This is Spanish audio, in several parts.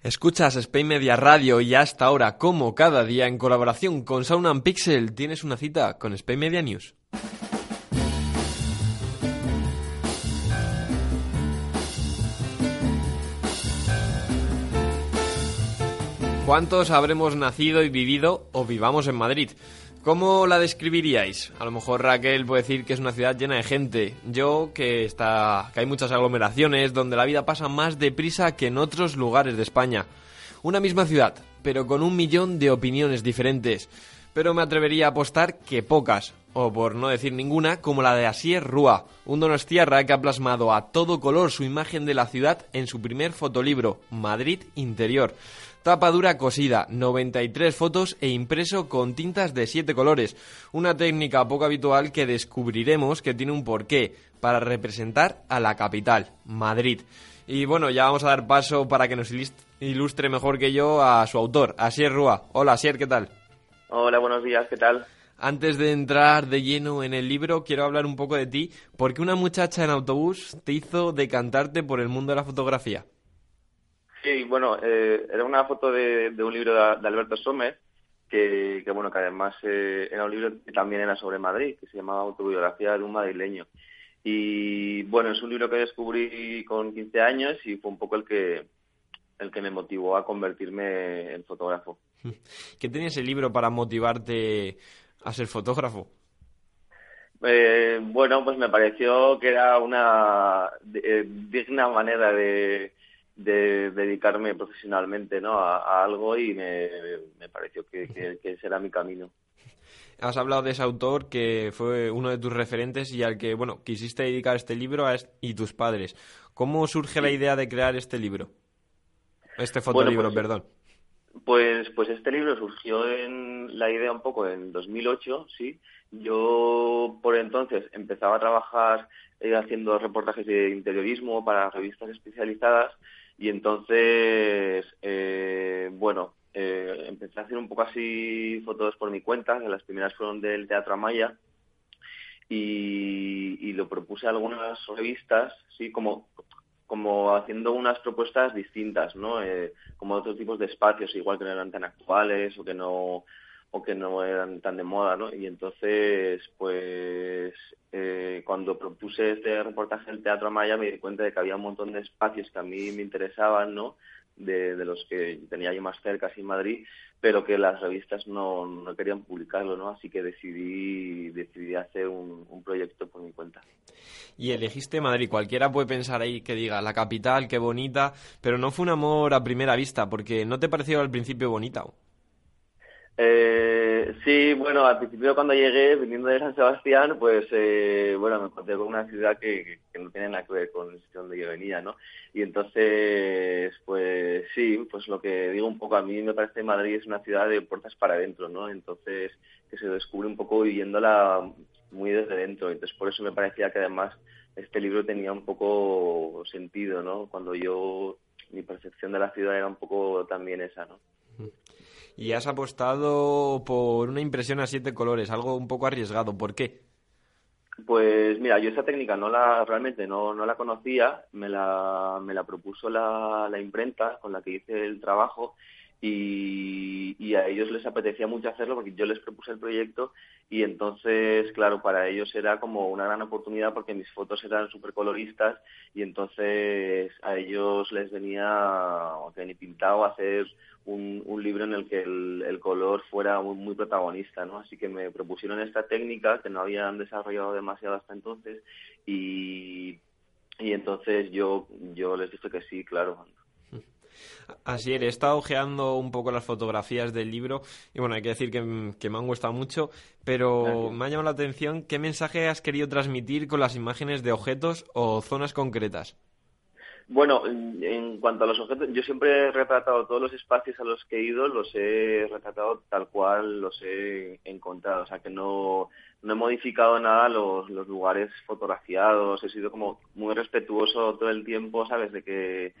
Escuchas Spain Media Radio y hasta ahora, como cada día, en colaboración con Sound Pixel, tienes una cita con Spain Media News. ¿Cuántos habremos nacido y vivido o vivamos en Madrid? ¿Cómo la describiríais? A lo mejor Raquel puede decir que es una ciudad llena de gente. Yo que está que hay muchas aglomeraciones donde la vida pasa más deprisa que en otros lugares de España. Una misma ciudad, pero con un millón de opiniones diferentes. Pero me atrevería a apostar que pocas, o por no decir ninguna, como la de Asier Rúa, un donostiarra que ha plasmado a todo color su imagen de la ciudad en su primer fotolibro, Madrid Interior. Tapa dura cosida, 93 fotos e impreso con tintas de 7 colores. Una técnica poco habitual que descubriremos que tiene un porqué para representar a la capital, Madrid. Y bueno, ya vamos a dar paso para que nos ilustre mejor que yo a su autor, Asier Rúa. Hola, Asier, ¿qué tal? Hola, buenos días, ¿qué tal? Antes de entrar de lleno en el libro, quiero hablar un poco de ti. ¿Por qué una muchacha en autobús te hizo decantarte por el mundo de la fotografía? Sí, bueno, eh, era una foto de, un libro de, Alberto Sommer, que, bueno, que además eh, era un libro que también era sobre Madrid, que se llamaba Autobiografía de un madrileño. Y bueno, es un libro que descubrí con 15 años y fue un poco el que, el que me motivó a convertirme en fotógrafo. ¿Qué tenía ese libro para motivarte a ser fotógrafo? Eh, bueno, pues me pareció que era una digna manera de, de dedicarme profesionalmente ¿no? a, algo y me, pareció que, que, ese era mi camino. Has hablado de ese autor que fue uno de tus referentes y al que, bueno, quisiste dedicar este libro a y tus padres. ¿Cómo surge la idea de crear este libro? Este fotolibro, pues, perdón. Pues, pues este libro surgió en la idea un poco en 2008, sí. Yo por entonces empezaba a trabajar eh, haciendo reportajes de interiorismo para revistas especializadas y entonces, eh, bueno, eh, empecé a hacer un poco así fotos por mi cuenta, las primeras fueron del Teatro Amaya, y, lo propuse a algunas revistas, sí, como, como haciendo unas propuestas distintas, ¿no? Eh, como otros tipos de espacios, igual que no eran tan actuales o que no o que no eran tan de moda, ¿no? Y entonces, pues, eh, cuando propuse este reportaje en Teatro Maya me di cuenta de que había un montón de espacios que a mí me interesaban, ¿no? De, los que tenía yo más cerca, así en Madrid, pero que las revistas no, no querían publicarlo, ¿no? Así que decidí, decidí hacer un, un proyecto por mi cuenta. Y elegiste Madrid. Cualquiera puede pensar ahí que diga, la capital, qué bonita, pero no fue un amor a primera vista, porque ¿no te pareció al principio bonita? Eh, sí, bueno, al principio cuando llegué, viniendo de San Sebastián, pues, eh, bueno, me encontré con una ciudad que, no tiene nada que ver con donde yo venía, ¿no? Y entonces, pues sí, pues lo que digo un poco, a mí me parece Madrid es una ciudad de puertas para adentro, ¿no? Entonces, que se descubre un poco viviéndola muy desde dentro. Entonces, por eso me parecía que además este libro tenía un poco sentido, ¿no? Cuando yo, mi percepción de la ciudad era un poco también esa, ¿no? Y has apostado por una impresión a siete colores, algo un poco arriesgado. ¿Por qué? Pues mira, yo esa técnica no la realmente no, no la conocía, me la, me la propuso la, la imprenta con la que hice el trabajo y, y, a ellos les apetecía mucho hacerlo porque yo les propuse el proyecto y entonces, claro, para ellos era como una gran oportunidad porque mis fotos eran súper coloristas y entonces a ellos les venía, ni pintado hacer un, libro en el que el, color fuera muy, protagonista, ¿no? Así que me propusieron esta técnica que no habían desarrollado demasiado hasta entonces y, y entonces yo, yo les dije que sí, claro. Así es, he estado ojeando un poco las fotografías del libro y bueno, hay que decir que, que me han gustado mucho, pero me ha llamado la atención qué mensaje has querido transmitir con las imágenes de objetos o zonas concretas. Bueno, en cuanto a los objetos, yo siempre he retratado todos los espacios a los que he ido, los he retratado tal cual los he encontrado, o sea que no, no he modificado nada los, los lugares fotografiados, he sido como muy respetuoso todo el tiempo, ¿sabes? De que,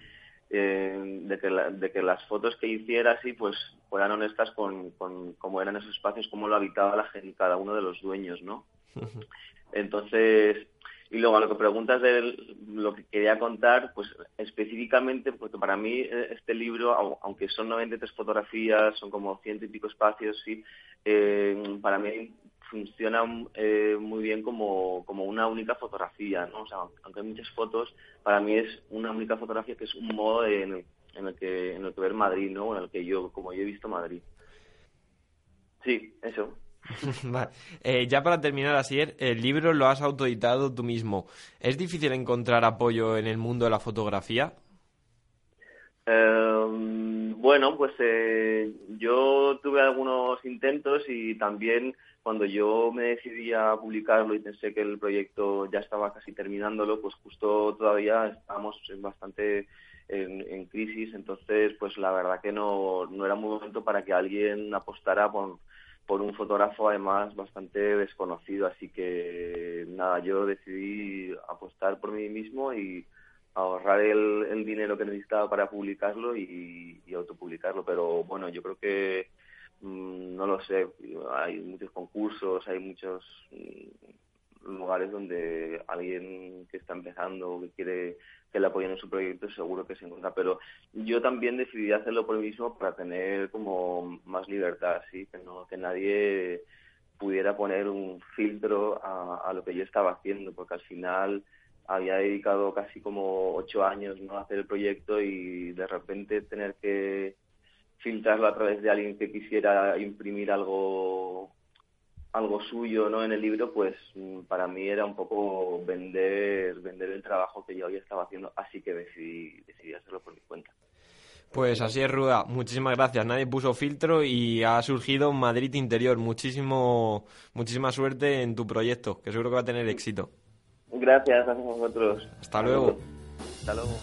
eh, de, que de que las fotos que hiciera así pues fueran honestas con, con cómo eran esos espacios, cómo lo habitaba la gente, cada uno de los dueños, ¿no? Entonces, Y luego a lo que preguntas de lo que quería contar, pues específicamente, porque para mí eh, este libro, aunque son 93 fotografías, son como ciento y pico espacios, sí, eh, para mí funciona eh, muy bien como, como una única fotografía, ¿no? O sea, aunque hay muchas fotos, para mí es una única fotografía que es un modo en, el, en, el que, en el que ver Madrid, ¿no? En el que yo, como yo he visto Madrid. Sí, eso. Eh, ya para terminar, Asier, el libro lo has autoeditado tú mismo. ¿Es difícil encontrar apoyo en el mundo de la fotografía? Em, bueno, pues eh, yo intentos y también cuando yo me decidí a publicarlo y pensé que el proyecto ya estaba casi terminándolo, pues justo todavía estábamos bastante en, crisis, entonces pues la verdad que no, no era un momento para que alguien apostara por, por un fotógrafo además bastante desconocido, así que nada, yo decidí apostar por mí mismo y ahorrar el, dinero que necesitaba para publicarlo y, autopublicarlo, pero bueno, yo creo que no lo sé, hay muchos concursos, hay muchos mm, lugares donde alguien que está empezando o que quiere que le apoyen en su proyecto seguro que se encuentra, pero yo también decidí hacerlo por mí mismo para tener como más libertad, sí, que no que nadie pudiera poner un filtro a, lo que yo estaba haciendo, porque al final había dedicado casi como ocho años ¿no? a hacer el proyecto y de repente tener que filtrarlo a través de alguien que quisiera imprimir algo algo suyo no en el libro pues mm, para mí era un poco vender vender el trabajo que yo ya estaba haciendo así que decidí decidí hacerlo por mi cuenta. Pues así es Ruda. Muchísimas gracias. Nadie puso filtro y ha surgido Madrid Interior. Muchísimo muchísima suerte en tu proyecto que seguro que va a tener éxito. Gracias gracias a vosotros. Hasta luego. Hasta luego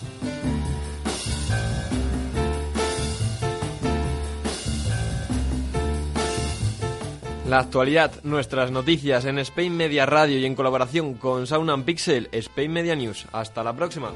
La actualidad, nuestras noticias en Spain Media Radio y en colaboración con Sound Pixel, Spain Media News. Hasta la próxima.